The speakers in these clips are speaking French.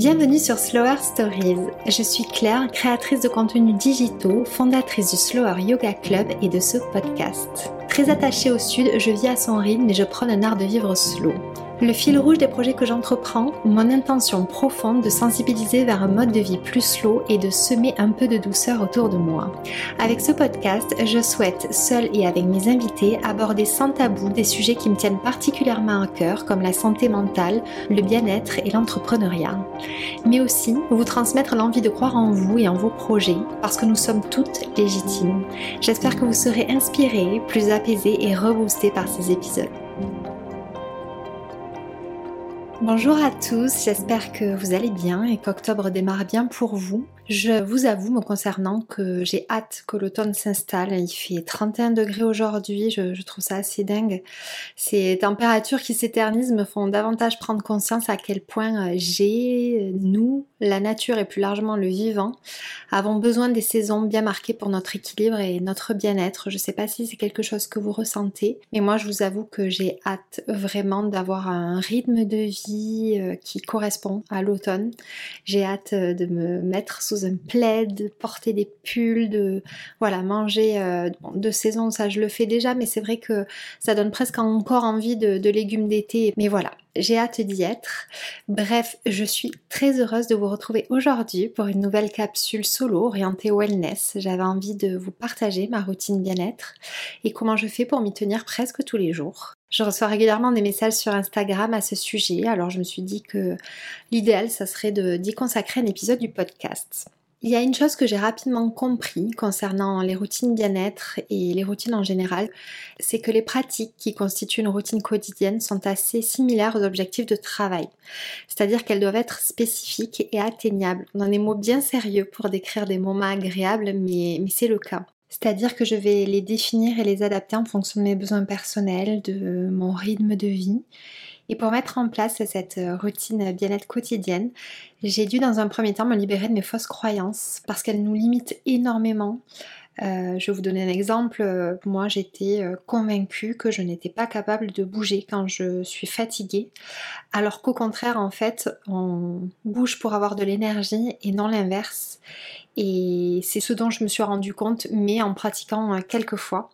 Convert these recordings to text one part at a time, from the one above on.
Bienvenue sur Slower Stories. Je suis Claire, créatrice de contenus digitaux, fondatrice du Slower Yoga Club et de ce podcast. Très attachée au sud, je vis à son rythme et je prends un art de vivre slow. Le fil rouge des projets que j'entreprends, mon intention profonde de sensibiliser vers un mode de vie plus slow et de semer un peu de douceur autour de moi. Avec ce podcast, je souhaite, seule et avec mes invités, aborder sans tabou des sujets qui me tiennent particulièrement à cœur, comme la santé mentale, le bien-être et l'entrepreneuriat. Mais aussi vous transmettre l'envie de croire en vous et en vos projets, parce que nous sommes toutes légitimes. J'espère que vous serez inspirés, plus apaisés et reboostés par ces épisodes. Bonjour à tous, j'espère que vous allez bien et qu'octobre démarre bien pour vous. Je vous avoue, me concernant, que j'ai hâte que l'automne s'installe. Il fait 31 degrés aujourd'hui, je, trouve ça assez dingue. Ces températures qui s'éternisent me font davantage prendre conscience à quel point euh, j'ai, nous, la nature et plus largement le vivant, avons besoin des saisons bien marquées pour notre équilibre et notre bien-être. Je sais pas si c'est quelque chose que vous ressentez, mais moi je vous avoue que j'ai hâte vraiment d'avoir un rythme de vie euh, qui correspond à l'automne. J'ai hâte euh, de me mettre sous un plaid, porter des pulls, de voilà manger euh, de saison, ça je le fais déjà, mais c'est vrai que ça donne presque encore envie de, légumes d'été. Mais voilà, j'ai hâte d'y être. Bref, je suis très heureuse de vous retrouver aujourd'hui pour une nouvelle capsule solo orientée wellness. J'avais envie de vous partager ma routine bien-être et comment je fais pour m'y tenir presque tous les jours. Je reçois régulièrement des messages sur Instagram à ce sujet, alors je me suis dit que l'idéal, ça serait d'y consacrer un épisode du podcast. Il y a une chose que j'ai rapidement compris concernant les routines bien-être et les routines en général, c'est que les pratiques qui constituent une routine quotidienne sont assez similaires aux objectifs de travail. C'est-à-dire qu'elles doivent être spécifiques et atteignables. On a des mots bien sérieux pour décrire des moments agréables, mais, mais c'est le cas. C'est-à-dire que je vais les définir et les adapter en fonction de mes besoins personnels, de mon rythme de vie et pour mettre en place cette euh, routine bien-être quotidienne, j'ai dû dans un premier temps me libérer de mes fausses croyances parce qu'elles nous limitent énormément. Euh, je vais vous donner un exemple. Moi, j'étais euh, convaincue que je n'étais pas capable de bouger quand je suis fatiguée, alors qu'au contraire, en fait, on bouge pour avoir de l'énergie et non l'inverse. Et c'est ce dont je me suis rendu compte, mais en pratiquant quelques fois.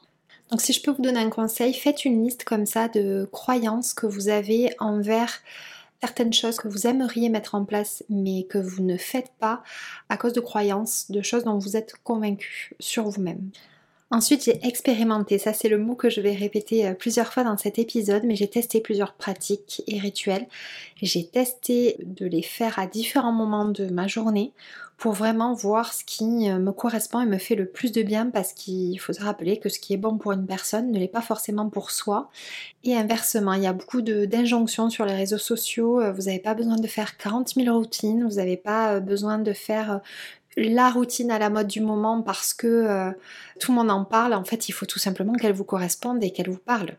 Donc si je peux vous donner un conseil, faites une liste comme ça de croyances que vous avez envers certaines choses que vous aimeriez mettre en place mais que vous ne faites pas à cause de croyances, de choses dont vous êtes convaincu sur vous-même. Ensuite, j'ai expérimenté, ça c'est le mot que je vais répéter euh, plusieurs fois dans cet épisode, mais j'ai testé plusieurs pratiques et rituels. J'ai testé de les faire à différents moments de ma journée pour vraiment voir ce qui euh, me correspond et me fait le plus de bien parce qu'il faut se rappeler que ce qui est bon pour une personne ne l'est pas forcément pour soi. Et inversement, il y a beaucoup d'injonctions sur les réseaux sociaux. Euh, vous n'avez pas besoin de faire 40 000 routines, vous n'avez pas besoin de faire la routine à la mode du moment parce que euh, tout le monde en parle, en fait il faut tout simplement qu'elle vous corresponde et qu'elle vous parle.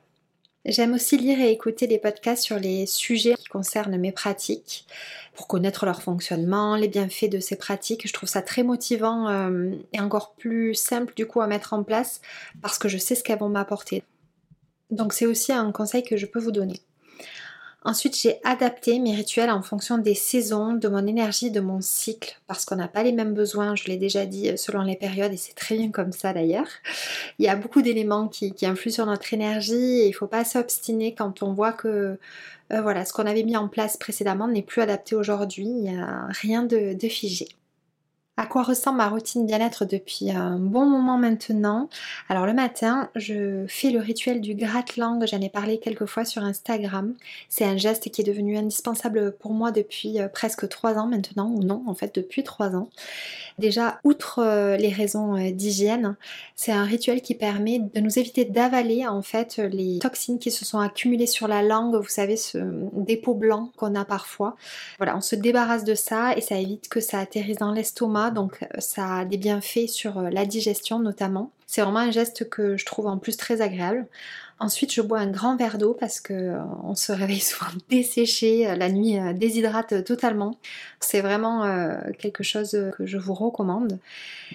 J'aime aussi lire et écouter des podcasts sur les sujets qui concernent mes pratiques pour connaître leur fonctionnement, les bienfaits de ces pratiques. Je trouve ça très motivant euh, et encore plus simple du coup à mettre en place parce que je sais ce qu'elles vont m'apporter. Donc c'est aussi un conseil que je peux vous donner. Ensuite, j'ai adapté mes rituels en fonction des saisons, de mon énergie, de mon cycle, parce qu'on n'a pas les mêmes besoins, je l'ai déjà dit, euh, selon les périodes, et c'est très bien comme ça d'ailleurs. Il y a beaucoup d'éléments qui, influent sur notre énergie, et il ne faut pas s'obstiner quand on voit que euh, voilà, ce qu'on avait mis en place précédemment n'est plus adapté aujourd'hui, il n'y a rien de figé à quoi ressemble ma routine bien-être depuis un bon moment maintenant? Alors le matin, je fais le rituel du gratte-langue, j'en ai parlé quelques fois sur Instagram. C'est un geste qui est devenu indispensable pour moi depuis euh, presque trois ans maintenant, ou non, en fait depuis trois ans. Déjà, outre euh, les raisons euh, d'hygiène, c'est un rituel qui permet de nous éviter d'avaler en fait les toxines qui se sont accumulées sur la langue, vous savez, ce dépôt blanc qu'on a parfois. Voilà, on se débarrasse de ça et ça évite que ça atterrisse dans l'estomac donc euh, ça a des bienfaits sur euh, la digestion notamment. C'est vraiment un geste que je trouve en plus très agréable. Ensuite, je bois un grand verre d'eau parce que euh, on se réveille souvent desséché, la nuit déshydrate totalement. C'est vraiment quelque chose que je vous recommande.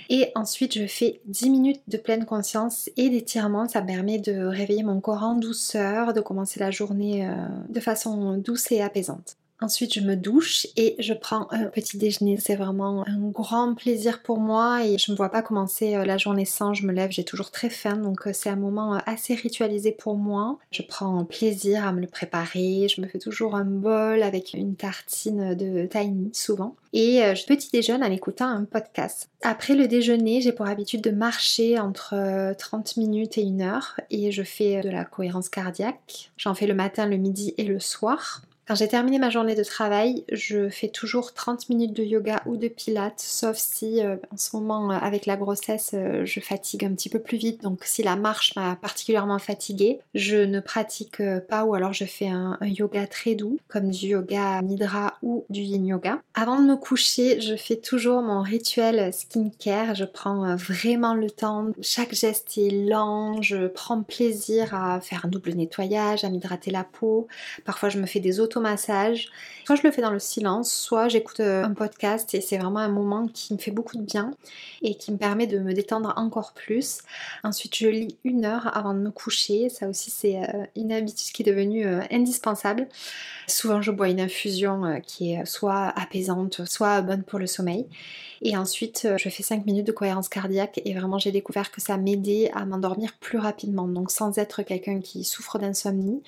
Et ensuite, je fais 10 minutes de pleine conscience et d'étirement. Ça permet de réveiller mon corps en douceur, de commencer la journée de façon douce et apaisante. Ensuite, je me douche et je prends un petit déjeuner. C'est vraiment un grand plaisir pour moi et je ne me vois pas commencer euh, la journée sans. Je me lève, j'ai toujours très faim, donc euh, c'est un moment euh, assez ritualisé pour moi. Je prends plaisir à me le préparer. Je me fais toujours un bol avec une tartine de tiny souvent. Et je petit déjeune en écoutant un podcast. Après le déjeuner, j'ai pour habitude de marcher entre 30 minutes et une heure et je fais de la cohérence cardiaque. J'en fais le matin, le midi et le soir. Quand j'ai terminé ma journée de travail, je fais toujours 30 minutes de yoga ou de pilates, sauf si euh, en ce moment euh, avec la grossesse euh, je fatigue un petit peu plus vite, donc si la marche m'a particulièrement fatiguée, je ne pratique pas ou alors je fais un, yoga très doux, comme du yoga nidra ou du yin yoga. Avant de me coucher, je fais toujours mon rituel skincare, je prends vraiment le temps, chaque geste est lent, je prends plaisir à faire un double nettoyage, à m'hydrater la peau, parfois je me fais des autres massage Soit je le fais dans le silence, soit j'écoute euh, un podcast et c'est vraiment un moment qui me fait beaucoup de bien et qui me permet de me détendre encore plus. Ensuite, je lis une heure avant de me coucher. Ça aussi, c'est euh, une habitude qui est devenue euh, indispensable. Souvent, je bois une infusion qui est soit apaisante, soit bonne pour le sommeil. Et ensuite, je fais 5 minutes de cohérence cardiaque et vraiment, j'ai découvert que ça m'aidait à m'endormir plus rapidement. Donc, sans être quelqu'un qui souffre d'insomnie,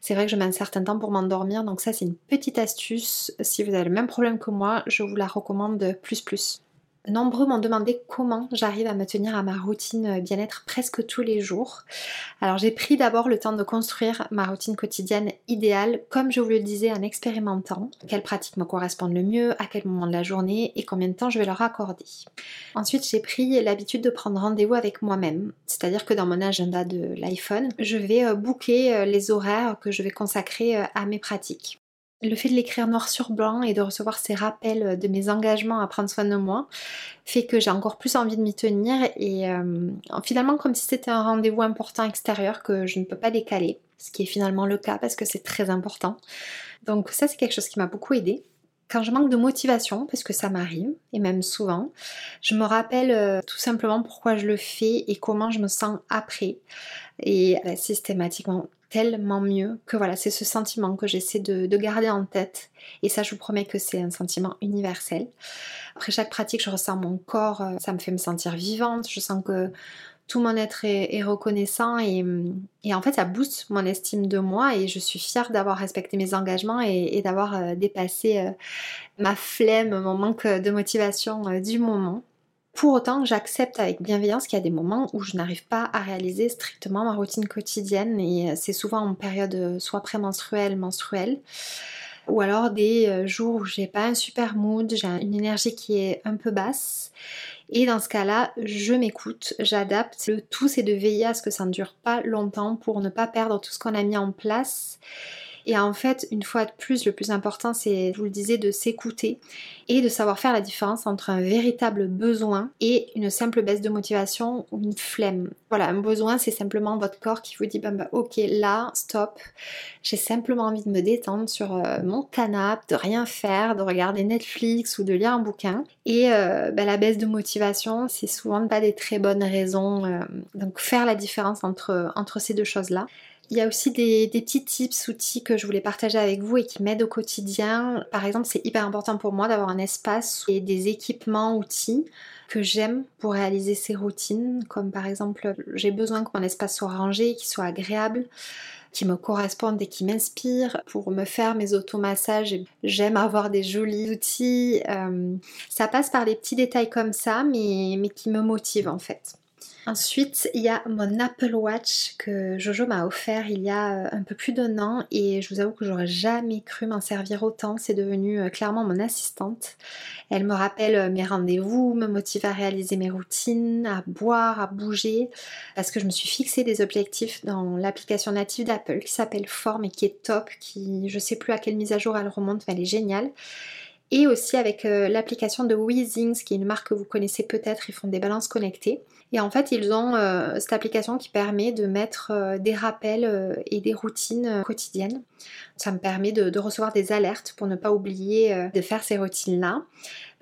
c'est vrai que je mets un certain temps pour m'endormir. Donc, ça, c'est une petite astuce. Si vous avez le même problème que moi, je vous la recommande plus plus. Nombreux m'ont demandé comment j'arrive à me tenir à ma routine bien-être presque tous les jours. Alors j'ai pris d'abord le temps de construire ma routine quotidienne idéale, comme je vous le disais en expérimentant, quelles pratiques me correspondent le mieux, à quel moment de la journée et combien de temps je vais leur accorder. Ensuite j'ai pris l'habitude de prendre rendez-vous avec moi-même, c'est-à-dire que dans mon agenda de l'iPhone, je vais euh, booker euh, les horaires que je vais consacrer euh, à mes pratiques. Le fait de l'écrire noir sur blanc et de recevoir ces rappels de mes engagements à prendre soin de moi fait que j'ai encore plus envie de m'y tenir et euh, finalement comme si c'était un rendez-vous important extérieur que je ne peux pas décaler, ce qui est finalement le cas parce que c'est très important. Donc ça c'est quelque chose qui m'a beaucoup aidé. Quand je manque de motivation, parce que ça m'arrive, et même souvent, je me rappelle euh, tout simplement pourquoi je le fais et comment je me sens après. Et euh, systématiquement, tellement mieux que voilà, c'est ce sentiment que j'essaie de, garder en tête. Et ça, je vous promets que c'est un sentiment universel. Après chaque pratique, je ressens mon corps, euh, ça me fait me sentir vivante. Je sens que tout mon être est, reconnaissant et, en fait ça booste mon estime de moi et je suis fière d'avoir respecté mes engagements et, d'avoir euh, dépassé euh, ma flemme, mon manque de motivation du moment. Pour autant, j'accepte avec bienveillance qu'il y a des moments où je n'arrive pas à réaliser strictement ma routine quotidienne et euh, c'est souvent en période euh, soit prémenstruelle, menstruelle ou alors des euh, jours où j'ai pas un super mood, j'ai une énergie qui est un peu basse. Et dans ce cas-là, je m'écoute, j'adapte. Le tout, c'est de veiller à ce que ça ne dure pas longtemps pour ne pas perdre tout ce qu'on a mis en place et en fait, une fois de plus, le plus important, c'est, je vous le disais, de s'écouter et de savoir faire la différence entre un véritable besoin et une simple baisse de motivation ou une flemme. Voilà, un besoin, c'est simplement votre corps qui vous dit, bah, ok, là, stop, j'ai simplement envie de me détendre sur euh, mon canapé, de rien faire, de regarder Netflix ou de lire un bouquin. Et euh, bah, la baisse de motivation, c'est souvent pas des très bonnes raisons. Euh, donc faire la différence entre, entre ces deux choses-là. Il y a aussi des, petits tips, outils que je voulais partager avec vous et qui m'aident au quotidien. Par exemple, c'est hyper important pour moi d'avoir un espace et des équipements, outils que j'aime pour réaliser ces routines. Comme par exemple, j'ai besoin que mon espace soit rangé, qu'il soit agréable qui me corresponde et qui m'inspire pour me faire mes automassages. J'aime avoir des jolis outils. Euh, ça passe par les petits détails comme ça, mais, mais qui me motivent en fait. Ensuite, il y a mon Apple Watch que Jojo m'a offert il y a euh, un peu plus d'un an et je vous avoue que j'aurais jamais cru m'en servir autant. C'est devenu euh, clairement mon assistante. Elle me rappelle euh, mes rendez-vous, me motive à réaliser mes routines, à boire, à bouger parce que je me suis fixé des objectifs dans l'application native d'Apple qui s'appelle Form et qui est top, qui je sais plus à quelle mise à jour elle remonte, mais elle est géniale et aussi avec l'application de Weezings, qui est une marque que vous connaissez peut-être, ils font des balances connectées. Et en fait, ils ont euh, cette application qui permet de mettre euh, des rappels euh, et des routines quotidiennes. Ça me permet de, recevoir des alertes pour ne pas oublier de faire ces routines-là.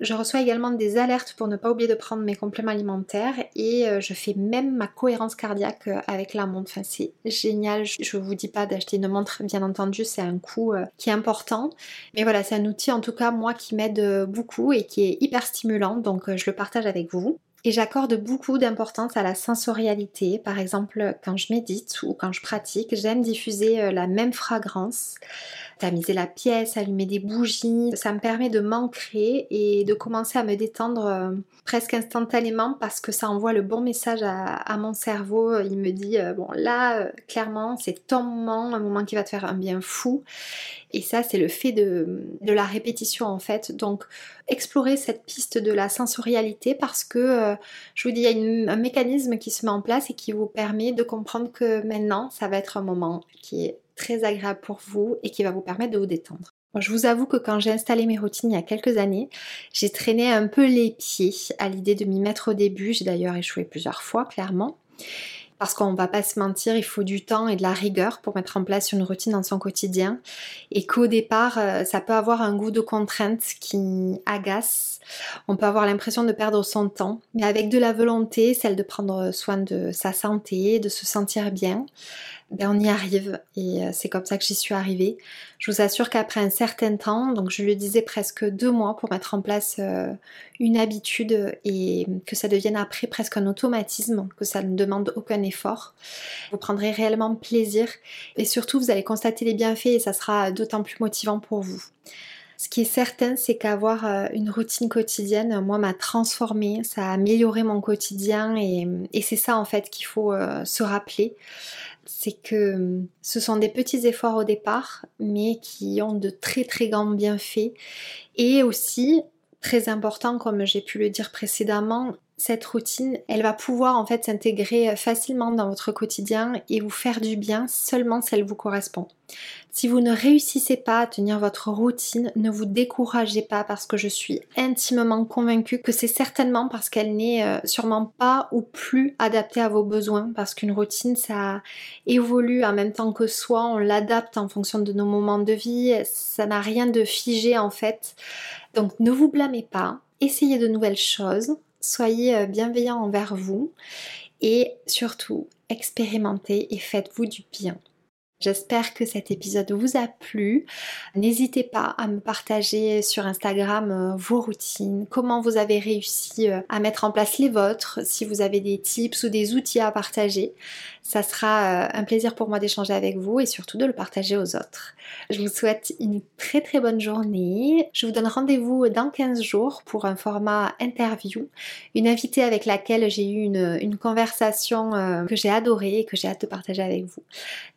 Je reçois également des alertes pour ne pas oublier de prendre mes compléments alimentaires et euh, je fais même ma cohérence cardiaque euh, avec la montre. Enfin, c'est génial. Je vous dis pas d'acheter une montre, bien entendu, c'est un coût euh, qui est important. Mais voilà, c'est un outil en tout cas moi qui m'aide beaucoup et qui est hyper stimulant. Donc je le partage avec vous. Et j'accorde beaucoup d'importance à la sensorialité. Par exemple, quand je médite ou quand je pratique, j'aime diffuser la même fragrance tamiser la pièce, allumer des bougies. Ça me permet de m'ancrer et de commencer à me détendre euh, presque instantanément parce que ça envoie le bon message à, mon cerveau. Il me dit, euh, bon là, euh, clairement, c'est ton moment, un moment qui va te faire un bien fou. Et ça, c'est le fait de, la répétition en fait. Donc, explorer cette piste de la sensorialité parce que, je vous dis, il y a un mécanisme qui se met en place et qui vous permet de comprendre que maintenant, ça va être un moment qui est très agréable pour vous et qui va vous permettre de vous détendre. je vous avoue que quand j'ai installé mes routines il y a quelques années, j'ai traîné un peu les pieds à l'idée de m'y mettre au début. J'ai d'ailleurs échoué plusieurs fois, clairement. Parce qu'on va pas se mentir, il faut du temps et de la rigueur pour mettre en place une routine dans son quotidien. Et qu'au départ, euh, ça peut avoir un goût de contrainte qui agace. On peut avoir l'impression de perdre son temps. Mais avec de la volonté, celle de prendre soin de sa santé, de se sentir bien, ben on y arrive et euh, c'est comme ça que j'y suis arrivée. Je vous assure qu'après un certain temps, donc je le disais presque deux mois pour mettre en place euh, une habitude et que ça devienne après presque un automatisme, que ça ne demande aucun effort, vous prendrez réellement plaisir et surtout vous allez constater les bienfaits et ça sera d'autant plus motivant pour vous. Ce qui est certain, c'est qu'avoir euh, une routine quotidienne, moi, m'a transformée, ça a amélioré mon quotidien et, c'est ça en fait qu'il faut se rappeler c'est que ce sont des petits efforts au départ, mais qui ont de très très grands bienfaits. Et aussi, très important, comme j'ai pu le dire précédemment, cette routine, elle va pouvoir en fait s'intégrer facilement dans votre quotidien et vous faire du bien seulement si elle vous correspond. Si vous ne réussissez pas à tenir votre routine, ne vous découragez pas parce que je suis intimement convaincue que c'est certainement parce qu'elle n'est euh, sûrement pas ou plus adaptée à vos besoins parce qu'une routine ça évolue en même temps que soi, on l'adapte en fonction de nos moments de vie, ça n'a rien de figé en fait. Donc ne vous blâmez pas, essayez de nouvelles choses, soyez euh, bienveillant envers vous et surtout expérimentez et faites-vous du bien. J'espère que cet épisode vous a plu. N'hésitez pas à me partager sur Instagram euh, vos routines, comment vous avez réussi euh, à mettre en place les vôtres, si vous avez des tips ou des outils à partager. Ça sera un plaisir pour moi d'échanger avec vous et surtout de le partager aux autres. Je vous souhaite une très très bonne journée. Je vous donne rendez-vous dans 15 jours pour un format interview, une invitée avec laquelle j'ai eu une, conversation euh, que j'ai adorée et que j'ai hâte de partager avec vous.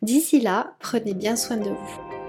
D'ici prenez bien soin de vous.